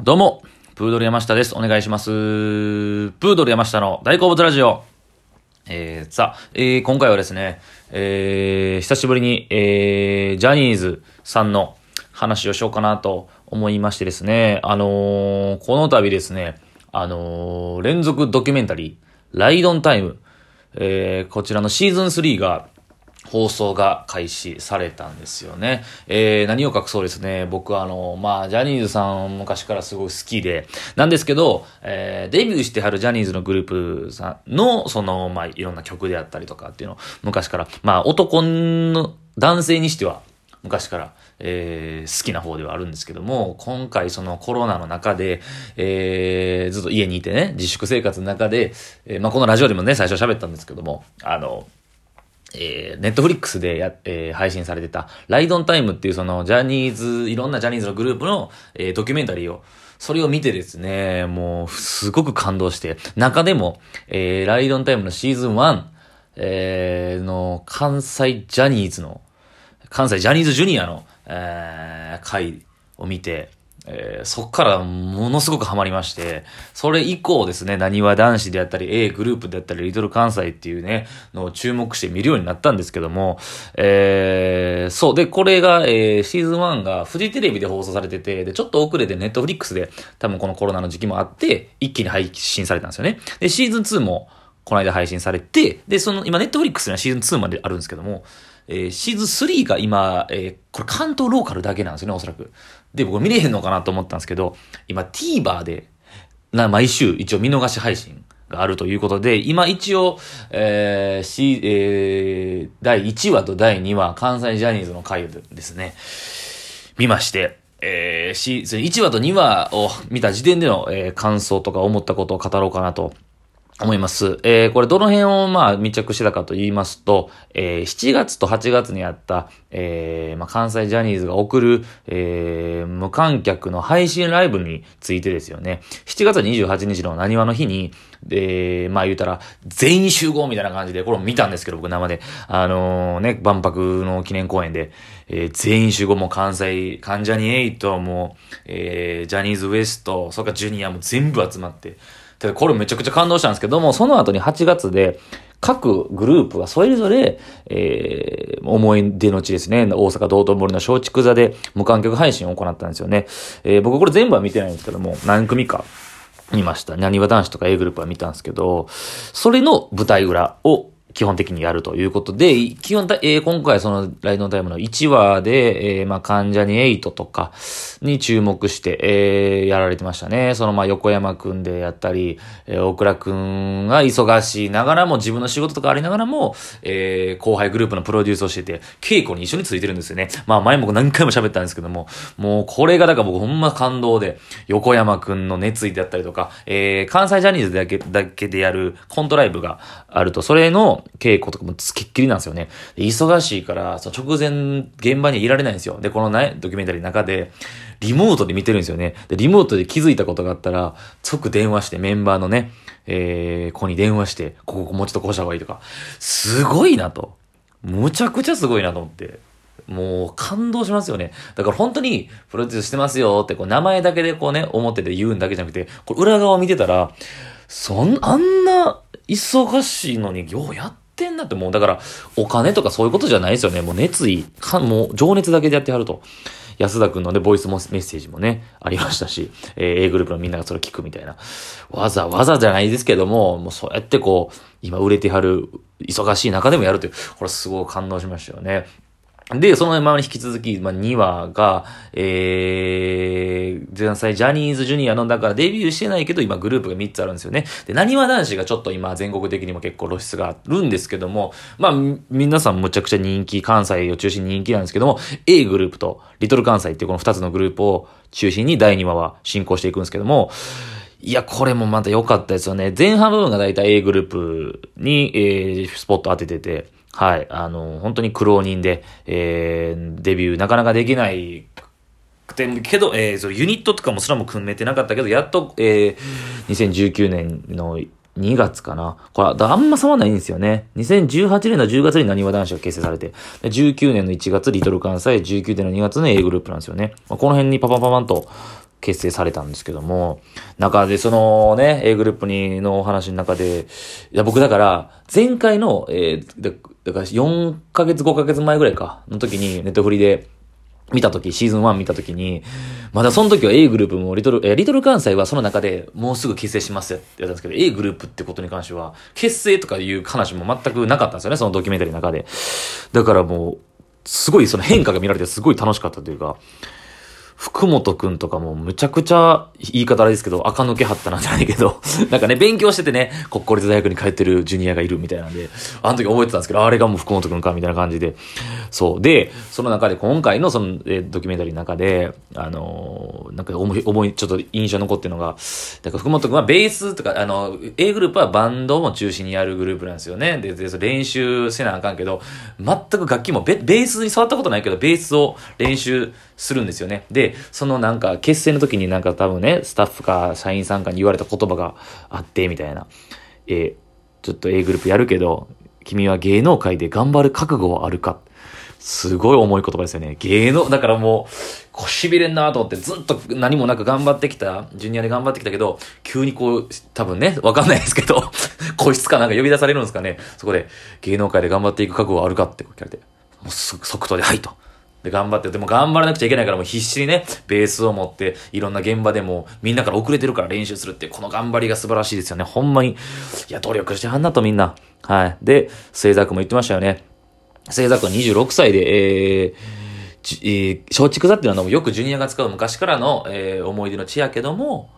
どうも、プードル山下です。お願いします。プードル山下の大好物ラジオ。えー、さあ、えー、今回はですね、えー、久しぶりに、えー、ジャニーズさんの話をしようかなと思いましてですね、あのー、この度ですね、あのー、連続ドキュメンタリー、ライドンタイム、えー、こちらのシーズン3が放送が開始されたんですよね。えー、何を隠そうですね。僕はあの、まあ、ジャニーズさん昔からすごい好きで、なんですけど、えー、デビューしてはるジャニーズのグループさんの、その、まあ、いろんな曲であったりとかっていうのを、昔から、まあ、男の、男性にしては、昔から、えー、好きな方ではあるんですけども、今回そのコロナの中で、えー、ずっと家にいてね、自粛生活の中で、えー、まあ、このラジオでもね、最初喋ったんですけども、あの、えー、ネットフリックスでや、えー、配信されてた、ライドンタイムっていうその、ジャニーズ、いろんなジャニーズのグループの、えー、ドキュメンタリーを、それを見てですね、もう、すごく感動して、中でも、えー、ライドンタイムのシーズン1、えー、の、関西ジャニーズの、関西ジャニーズジュニアの、えー、回を見て、えー、そっからものすごくハマりまして、それ以降ですね、何は男子であったり、A グループであったり、リトル関西っていうね、のを注目して見るようになったんですけども、えー、そう、で、これが、えー、シーズン1がフジテレビで放送されてて、で、ちょっと遅れてネットフリックスで、多分このコロナの時期もあって、一気に配信されたんですよね。で、シーズン2も、この間配信されて、で、その、今ネットフリックスにはシーズン2まであるんですけども、えー、シーズン3が今、えー、これ関東ローカルだけなんですよね、おそらく。で、僕見れへんのかなと思ったんですけど、今 TVer で、な、毎週一応見逃し配信があるということで、今一応、えー、し、えー、第1話と第2話、関西ジャニーズの回ですね、見まして、えー、し、1話と2話を見た時点での、えー、感想とか思ったことを語ろうかなと思います。えー、これどの辺をまあ密着してたかと言いますと、えー、7月と8月にあった、えー、まあ関西ジャニーズが送る、えー、無観客の配信ライブについてですよね。7月28日の何話の日に、で、まあ言うたら、全員集合みたいな感じで、これも見たんですけど、僕生で。あのー、ね、万博の記念公演で、えー、全員集合も関西、関ジャニエイトも、えー、ジャニーズ WEST、それからジュニアも全部集まって、で、これめちゃくちゃ感動したんですけども、その後に8月で、各グループはそれぞれ、えー、思い出の地ですね。大阪道頓堀の松竹座で無観客配信を行ったんですよね。えー、僕これ全部は見てないんですけども、何組か見ました。何わ男子とか A グループは見たんですけど、それの舞台裏を基本的にやるということで、基本、えー、今回そのライドのタイムの1話で、えー、まあ、関ジャニ8とかに注目して、えー、やられてましたね。そのまあ、横山くんでやったり、えー、大倉くんが忙しいながらも、自分の仕事とかありながらも、えー、後輩グループのプロデュースをしてて、稽古に一緒についてるんですよね。まあ、前も何回も喋ったんですけども、もうこれがだから僕ほんま感動で、横山くんの熱意であったりとか、えー、関西ジャニーズだけ、だけでやるコントライブがあると、それの、稽古とかもつきっきりなんですよね。で忙しいから、その直前、現場にいられないんですよ。で、このね、ドキュメンタリーの中で、リモートで見てるんですよね。で、リモートで気づいたことがあったら、即電話してメンバーのね、えー、子に電話して、ここもうちょっとこうした方がいいとか、すごいなと。むちゃくちゃすごいなと思って。もう感動しますよね。だから本当にプロデュースしてますよってこう名前だけでこうね、表で言うんだけじゃなくて、これ裏側を見てたら、そん、あんな忙しいのにようやってんなってもう、だから、お金とかそういうことじゃないですよね。もう熱意、かもう情熱だけでやってはると。安田くんのね、ボイスもメッセージもね、ありましたし、えー、A グループのみんながそれ聞くみたいな。わざわざじゃないですけども、もうそうやってこう、今売れてはる、忙しい中でもやるという、これすごい感動しましたよね。で、そのままに引き続き、まあ、2話が、えー、前歳ジャニーズジュニアの、だからデビューしてないけど、今グループが3つあるんですよね。で、何話男子がちょっと今全国的にも結構露出があるんですけども、まあ、皆さんむちゃくちゃ人気、関西を中心に人気なんですけども、A グループとリトル関西っていうこの2つのグループを中心に第2話は進行していくんですけども、いや、これもまた良かったですよね。前半部分がだいたい A グループに、えー、スポット当ててて、はい。あの、本当に苦労人で、えー、デビューなかなかできないくて、けど、えー、そユニットとかもすらも組めてなかったけど、やっと、えー、2019年の2月かな。これ、あんま差はないんですよね。2018年の10月に何わ男子が結成されて、19年の1月、リトル関西、19年の2月の A グループなんですよね。まあ、この辺にパパパパンと、結成されたんですけども、中でそのね、A グループにのお話の中で、いや僕だから、前回の、えー、だから4ヶ月5ヶ月前ぐらいか、の時にネットフリで、見た時、シーズン1見た時に、まだその時は A グループもリトル、えリトル関西はその中でもうすぐ結成しますって言ったんですけど、A グループってことに関しては、結成とかいう話も全くなかったんですよね、そのドキュメンタリーの中で。だからもう、すごいその変化が見られてすごい楽しかったというか、福本くんとかもむちゃくちゃ、言い方あれですけど、垢抜けはったなんじゃないけど、なんかね、勉強しててね、国公立大学に通ってるジュニアがいるみたいなんで、あの時覚えてたんですけど、あれがもう福本くんかみたいな感じで。そう。で、その中で今回のその、えドキュメンタリーの中で、あのー、なんか思い、思い、ちょっと印象残ってるのが、だから福本くんはベースとか、あの、A グループはバンドも中心にやるグループなんですよね。で、で練習せなあかんけど、全く楽器もベ、ベースに触ったことないけど、ベースを練習するんですよね。で、そのなんか、結成の時になんか多分ね、スタッフか社員さんかに言われた言葉があって、みたいな。えー、ちょっと A グループやるけど、君は芸能界で頑張る覚悟はあるか？すごい重い言葉ですよね。芸能、だからもう、こう痺れんなと思ってずっと何もなく頑張ってきた、ジュニアで頑張ってきたけど、急にこう、多分ね、わかんないですけど、個室かなんか呼び出されるんですかね。そこで、芸能界で頑張っていく覚悟はあるかって聞かれて、もう即答で、はいと。で、頑張って、でも頑張らなくちゃいけないからもう必死にね、ベースを持って、いろんな現場でもみんなから遅れてるから練習するって、この頑張りが素晴らしいですよね。ほんまに。いや、努力してはんなとみんな。はい。で、聖作も言ってましたよね。聖作は26歳で、えー、えー、松竹座っていうのはよくジュニアが使う昔からの、えー、思い出の地やけども、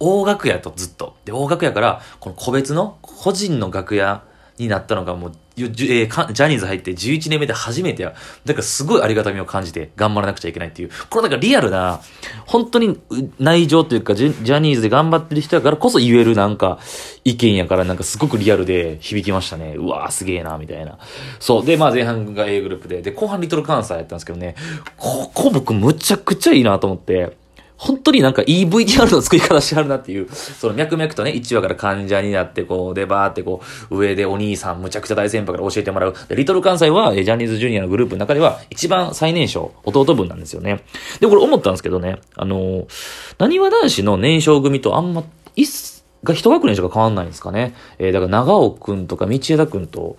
大楽屋とずっと。で、大楽屋から、この個別の、個人の楽屋になったのがもうジャニーズ入って11年目で初めてや。だからすごいありがたみを感じて頑張らなくちゃいけないっていう。これなんかリアルな、本当に内情というかジャニーズで頑張ってる人だからこそ言えるなんか意見やからなんかすごくリアルで響きましたね。うわーすげえな、みたいな。そう。で、まあ前半が A グループで、で、後半リトル関西やったんですけどね、ここ僕むちゃくちゃいいなと思って、本当になんか EVTR の作り方してはるなっていう、その脈々とね、1話から患者になって、こう、で、バーってこう、上でお兄さん、むちゃくちゃ大先輩から教えてもらう。で、リトル関西は、ジャニーズジュニアのグループの中では、一番最年少、弟分なんですよね。で、これ思ったんですけどね、あのなにわ男子の年少組とあんま、いっ、が一学年しか変わんないんですかね。えー、だから長尾くんとか道枝くんと、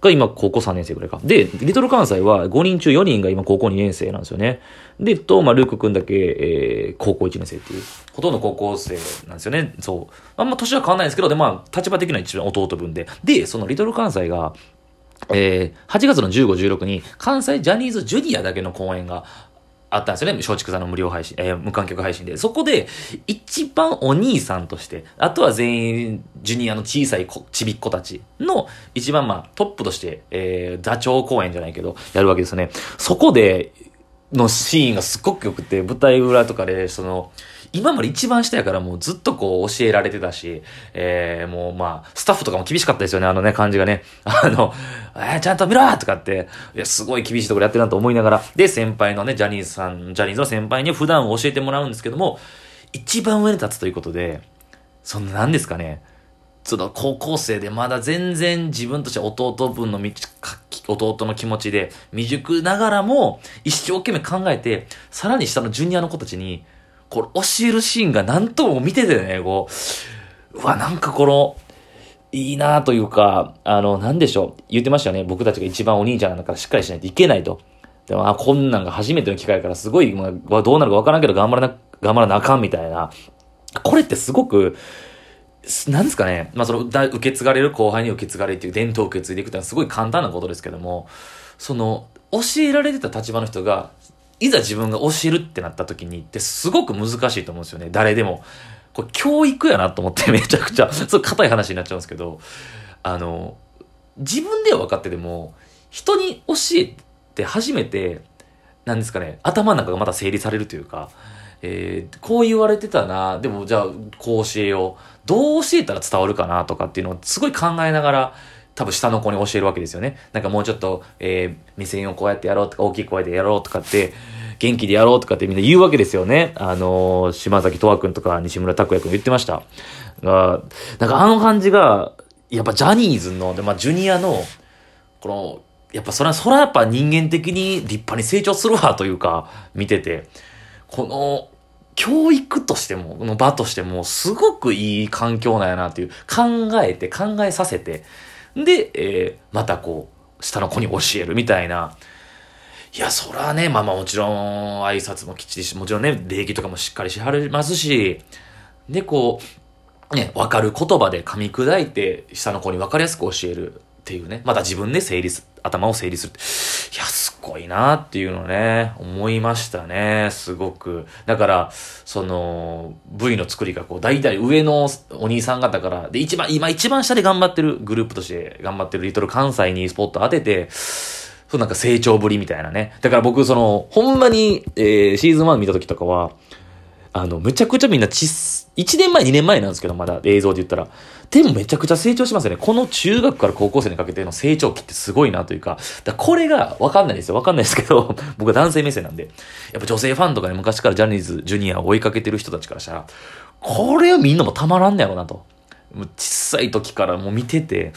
が今高校3年生ぐらいか。で、リトル関西は5人中4人が今高校2年生なんですよね。で、と、まあ、ルーク君だけ、えー、高校1年生っていう、ほとんど高校生なんですよね。そう。あんま年は変わんないんですけど、で、まあ、立場的には一番弟分で。で、そのリトル関西が、えー、8月の15、16に、関西ジャニーズジュニアだけの公演があったんですよね。松竹座の無料配信、えー、無観客配信で。そこで、一番お兄さんとして、あとは全員、ジュニアの小さいちびっ子たちの、一番まあ、トップとして、えー、座長公演じゃないけど、やるわけですよね。そこで、のシーンがすっごく良くて、舞台裏とかで、その、今まで一番下やからもうずっとこう教えられてたし、えー、もうまあ、スタッフとかも厳しかったですよね、あのね、感じがね。あの、えー、ちゃんと見ろとかって、いや、すごい厳しいところやってるなと思いながら、で、先輩のね、ジャニーズさん、ジャニーズの先輩に普段教えてもらうんですけども、一番上に立つということで、その何ですかね、その高校生でまだ全然自分として弟分の道弟の気持ちで未熟ながらも一生懸命考えて、さらに下のジュニアの子たちに、これ教えるシーンが何とも見ててね、こう、うわ、なんかこの、いいなというか、あの、なんでしょう。言ってましたよね。僕たちが一番お兄ちゃんなんだからしっかりしないといけないと。でも、あ、こんなんが初めての機会からすごい、まあ、どうなるかわからんけど頑張らな、頑張らなあかんみたいな。これってすごく、なんですかね。まあ、その、だ受け継がれる後輩に受け継がれるっていう伝統を受け継いでいくってのはすごい簡単なことですけども、その、教えられてた立場の人が、いざ自分が教えるってなった時にってすごく難しいと思うんですよね。誰でも。これ教育やなと思って めちゃくちゃ、そう硬い話になっちゃうんですけど、あの、自分では分かってても、人に教えて初めて、なんですかね、頭の中がまた整理されるというか、えー、こう言われてたな、でもじゃあこう教えよう。どう教えたら伝わるかなとかっていうのをすごい考えながら、多分下の子に教えるわけですよね。なんかもうちょっと、えー、目線をこうやってやろうとか、大きい声でやろうとかって、元気でやろうとかってみんな言うわけですよね。あのー、島崎とわくんとか西村拓也くん言ってました。が、なんかあの感じが、やっぱジャニーズの、でまあ、ジュニアの、この、やっぱそれは、それはやっぱ人間的に立派に成長するわというか、見てて、この、教育としても、の場としても、すごくいい環境なんやなっていう、考えて、考えさせて、で、えー、またこう、下の子に教えるみたいな、いや、そらね、まあまあもちろん挨拶もきっちりし、もちろんね、礼儀とかもしっかりしはりますし、で、こう、ね、わかる言葉で噛み砕いて、下の子にわかりやすく教える。っていうね、また自分で整理す、頭を整理するって。いや、すごいなっていうのね、思いましたね、すごく。だから、その、V の作りがこう、大体上のお兄さん方から、で、一番、今一番下で頑張ってるグループとして頑張ってるリトル関西にスポット当てて、そうなんか成長ぶりみたいなね。だから僕、その、ほんまに、えー、シーズン1見た時とかは、あの、めちゃくちゃみんなちっ1年前、2年前なんですけど、まだ映像で言ったら。でもめちゃくちゃ成長しますよね。この中学から高校生にかけての成長期ってすごいなというか、だこれがわかんないですよ。わかんないですけど、僕は男性目線なんで。やっぱ女性ファンとかね、昔からジャニーズ、ジュニアを追いかけてる人たちからしたら、これはみんなもたまらんねやろなと。もう小さい時からもう見てて、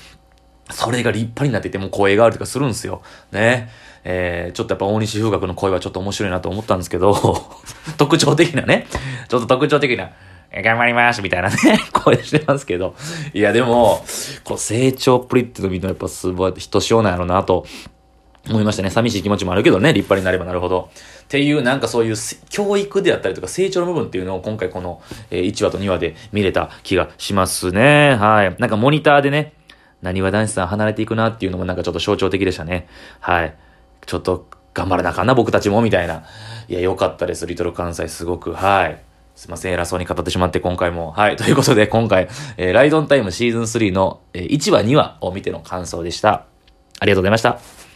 それが立派になってて、もう声があるとかするんですよ。ね。えー、ちょっとやっぱ大西風学の声はちょっと面白いなと思ったんですけど、特徴的なね、ちょっと特徴的な、頑張りますみたいなね、声してますけど、いやでも、こう成長っぷりっての見るとやっぱすごい、ひとしおなんやろうなと、思いましたね。寂しい気持ちもあるけどね、立派になればなるほど。っていう、なんかそういう教育であったりとか成長の部分っていうのを今回この、え、1話と2話で見れた気がしますね。はい。なんかモニターでね、何は男子さん離れていくなっていうのもなんかちょっと象徴的でしたね。はい。ちょっと頑張らなあかんな、僕たちも、みたいな。いや、良かったです。リトル関西すごく。はい。すいません、偉そうに語ってしまって今回も。はい。ということで、今回、えー、ライドンタイムシーズン3の、えー、1話、2話を見ての感想でした。ありがとうございました。